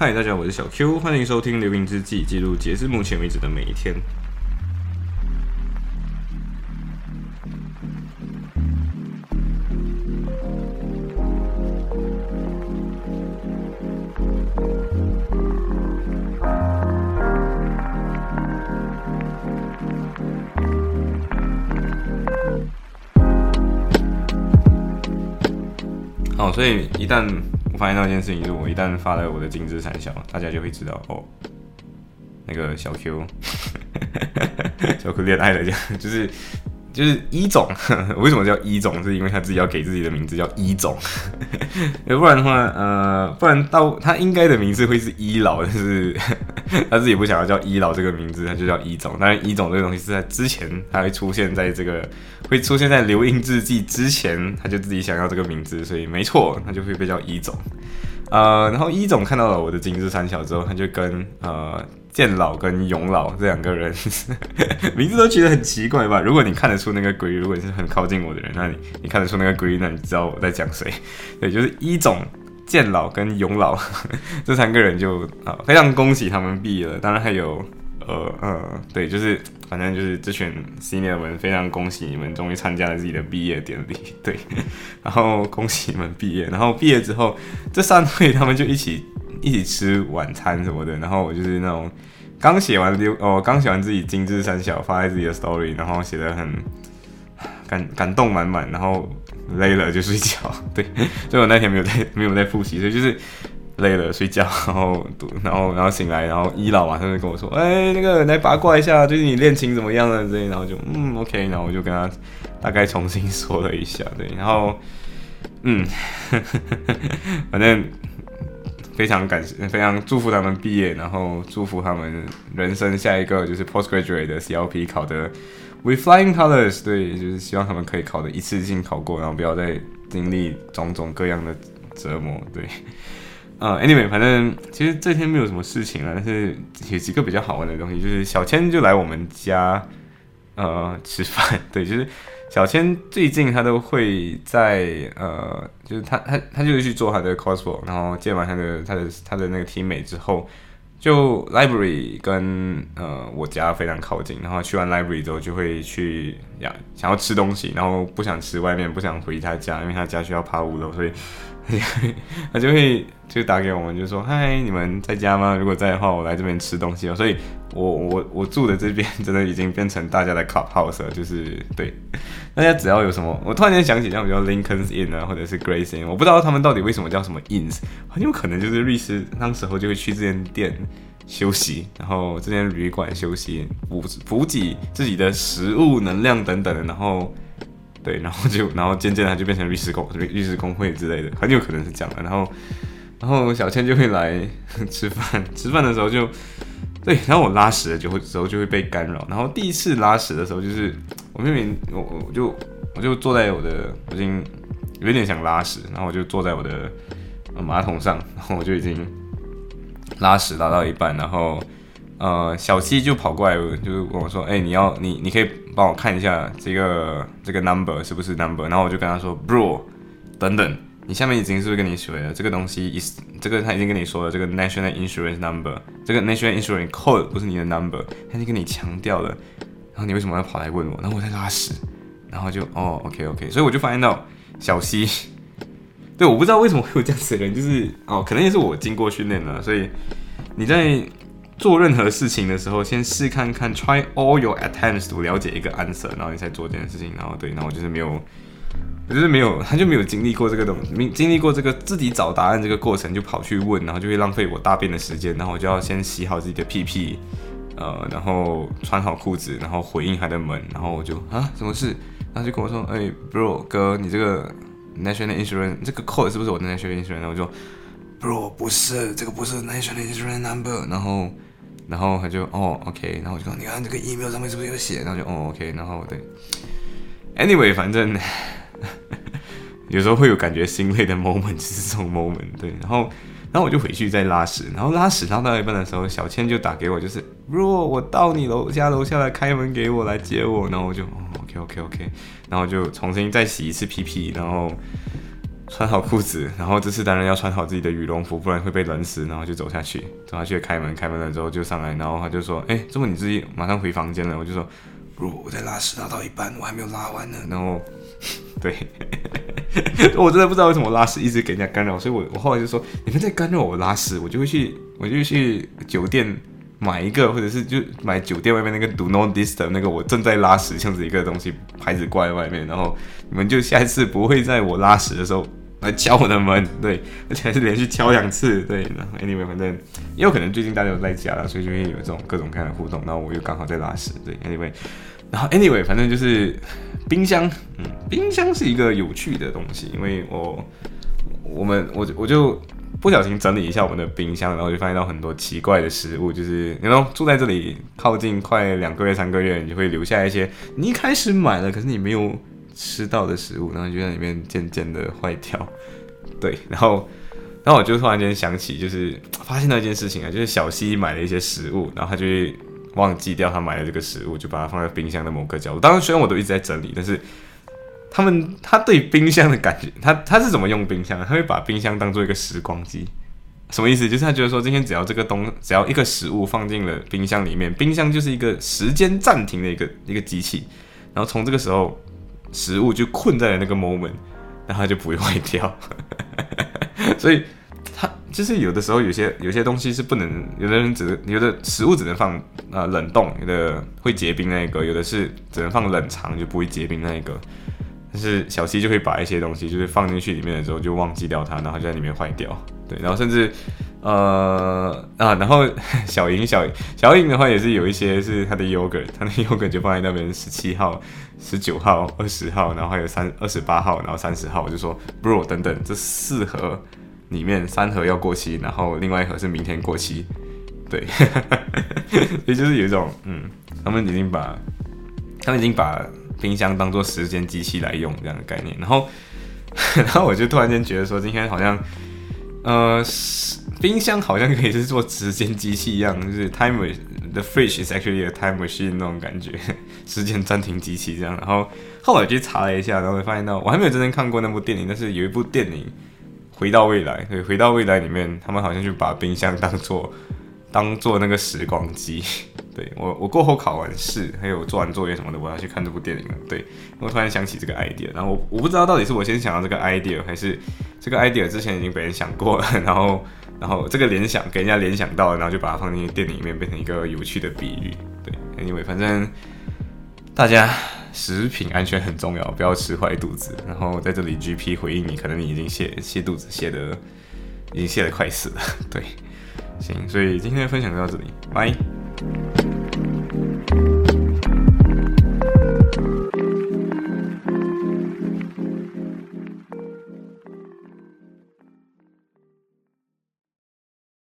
嗨，大家好，我是小 Q，欢迎收听《流萤之记》，记录截至目前为止的每一天。好，所以一旦发现到一件事情，就是我一旦发了我的精致三小，大家就会知道哦，那个小 Q，小 Q 恋爱了，这样就是就是一种，为什么叫一种？是因为他自己要给自己的名字叫一种，要 不然的话，呃，不然到他应该的名字会是一老，就是 他自己不想要叫一老这个名字，他就叫一总。当然，一总这个东西是在之前他会出现在这个会出现在留印字记之前，他就自己想要这个名字，所以没错，他就会被叫一总。呃，然后一总看到了我的精致三小之后，他就跟呃健老跟永老这两个人名字都觉得很奇怪吧？如果你看得出那个龟，如果你是很靠近我的人，那你你看得出那个龟，那你知道我在讲谁？对，就是一总、健老跟永老 这三个人就啊，非常恭喜他们毕业了。当然还有呃呃，对，就是反正就是这群 senior 们非常恭喜你们终于参加了自己的毕业典礼，对，然后恭喜你们毕业，然后毕业之后这三位他们就一起一起吃晚餐什么的，然后我就是那种刚写完留哦，刚写完自己精致三小发在自己的 story，然后写的很感感动满满，然后累了就睡觉，对，所以我那天没有在没有在复习，所以就是。累了睡觉，然后读，然后然后醒来，然后一老马上就跟我说：“哎，那个来八卦一下，最近你恋情怎么样了？”这，然后就嗯，OK，然后我就跟他大概重新说了一下，对，然后嗯，反正非常感谢，非常祝福他们毕业，然后祝福他们人生下一个就是 postgraduate 的 CLP 考的 with flying colors，对，就是希望他们可以考的一次性考过，然后不要再经历种种各样的折磨，对。呃，anyway，反正其实这天没有什么事情了，但是有几个比较好玩的东西，就是小千就来我们家呃吃饭，对，就是小千最近他都会在呃，就是他他他就是去做他的 cosplay，然后见完他的他的他的那个 team 美之后，就 library 跟呃我家非常靠近，然后去完 library 之后就会去呀想要吃东西，然后不想吃外面，不想回他家，因为他家需要爬五楼，所以。他就会就打给我们，就说：“嗨，你们在家吗？如果在的话，我来这边吃东西哦。”所以，我我我住的这边 真的已经变成大家的 club house 了。就是对大家只要有什么，我突然间想起，像比如 Lincoln's Inn 啊，或者是 Grace Inn，我不知道他们到底为什么叫什么 Inns，很有可能就是律师那时候就会去这间店休息，然后这间旅馆休息，补补给自己的食物、能量等等的，然后。对，然后就，然后渐渐的就变成律师工、律律师工会之类的，很有可能是这样的。然后，然后小千就会来吃饭，吃饭的时候就，对，然后我拉屎的就会时候就会被干扰。然后第一次拉屎的时候，就是我明明我我就我就坐在我的，我已经有点想拉屎，然后我就坐在我的马桶上，然后我就已经拉屎拉到一半，然后。呃，小七就跑过来，就是跟我说：“哎，你要你你可以帮我看一下这个这个 number 是不是 number？” 然后我就跟他说：“Bro，等等，你下面已经是不是跟你说了这个东西？is 这个他已经跟你说了，这个 national insurance number，这个 national insurance code 不是你的 number，他已经跟你强调了。然后你为什么要跑来问我？然后我在拉屎，然后就哦，OK OK，所以我就发现到小西，对，我不知道为什么会有这样子的人，就是哦，可能也是我经过训练了，所以你在。做任何事情的时候，先试看看，try all your attempts to 了解一个 answer，然后你再做这件事情。然后对，然后我就是没有，就是没有，他就没有经历过这个东，没经历过这个自己找答案这个过程，就跑去问，然后就会浪费我大便的时间。然后我就要先洗好自己的屁屁，呃，然后穿好裤子，然后回应他的门，然后我就啊，什么事？然后就跟我说，哎，bro 哥，你这个 national insurance 这个 code 是不是我的 national insurance？然后我就，bro 不是，这个不是 national insurance number。然后。然后他就哦，OK，然后我就说，你看这个 email 上面是不是有写？然后就哦，OK，然后对，Anyway，反正有时候会有感觉心累的 moment，就是这种 moment，对。然后，然后我就回去再拉屎，然后拉屎拉到一半的时候，小倩就打给我，就是如果我到你楼下楼下来开门给我来接我，然后我就，OK，OK，OK，然后就重新再洗一次屁屁，然后。穿好裤子，然后这次当然要穿好自己的羽绒服，不然会被冷死。然后就走下去，走下去开门，开门了之后就上来，然后他就说：“哎，这么你自己马上回房间了？”我就说：“不，我在拉屎拉到一半，我还没有拉完呢。”然后，对，我真的不知道为什么拉屎一直给人家干扰，所以我我后来就说：“你们在干扰我拉屎，我就会去，我就去酒店。”买一个，或者是就买酒店外面那个 Do Not Disturb 那个我正在拉屎这样子一个东西牌子挂在外面，然后你们就下一次不会在我拉屎的时候来敲我的门，对，而且还是连续敲两次，对。然后 Anyway，反正也有可能最近大家都在家了，所以就会有这种各种各样的互动。然后我又刚好在拉屎，对。Anyway，然后 Anyway，反正就是冰箱，嗯，冰箱是一个有趣的东西，因为我我们我我就。不小心整理一下我们的冰箱，然后就发现到很多奇怪的食物。就是然后住在这里靠近快两个月、三个月，你就会留下一些你一开始买了，可是你没有吃到的食物，然后就在里面渐渐的坏掉。对，然后然后我就突然间想起，就是发现了一件事情啊，就是小西买了一些食物，然后他就忘记掉他买的这个食物，就把它放在冰箱的某个角落。当然，虽然我都一直在整理，但是。他们他对冰箱的感觉，他 他是怎么用冰箱？他会把冰箱当做一个时光机，什么意思？就是他觉得说，今天只要这个东，只要一个食物放进了冰箱里面，冰箱就是一个时间暂停的一个一个机器，然后从这个时候，食物就困在了那个 moment，然后它就不会坏掉。所以，他就是有的时候有些有些东西是不能，有的人只有的食物只能放啊冷冻，有的会结冰那一个，有的是只能放冷藏就不会结冰那一个。但是小七就会把一些东西，就是放进去里面的时候就忘记掉它，然后就在里面坏掉。对，然后甚至呃啊，然后 小莹小小莹的话也是有一些是他的 yogurt，他的 yogurt 就放在那边十七号、十九号、二十号，然后还有三二十八号，然后三十号，我就说 bro 等等，这四盒里面三盒要过期，然后另外一盒是明天过期。对，所以就是有一种嗯，他们已经把他们已经把。冰箱当做时间机器来用这样的概念，然后，然后我就突然间觉得说，今天好像，呃，冰箱好像可以是做时间机器一样，就是 time the fridge is actually a time machine 那种感觉，时间暂停机器这样。然后后来去查了一下，然后发现到我还没有真正看过那部电影，但是有一部电影《回到未来》，对，《回到未来》里面他们好像就把冰箱当做 当做那个时光机。对我，我过后考完试，还有做完作业什么的，我要去看这部电影了。对我突然想起这个 idea，然后我我不知道到底是我先想到这个 idea，还是这个 idea 之前已经被人想过了，然后然后这个联想给人家联想到了，然后就把它放进电影里面，变成一个有趣的比喻。对，anyway，反正大家食品安全很重要，不要吃坏肚子。然后在这里 GP 回应你，可能你已经泻泻肚子泻的已经泻的快死了。对，行，所以今天的分享就到这里，拜。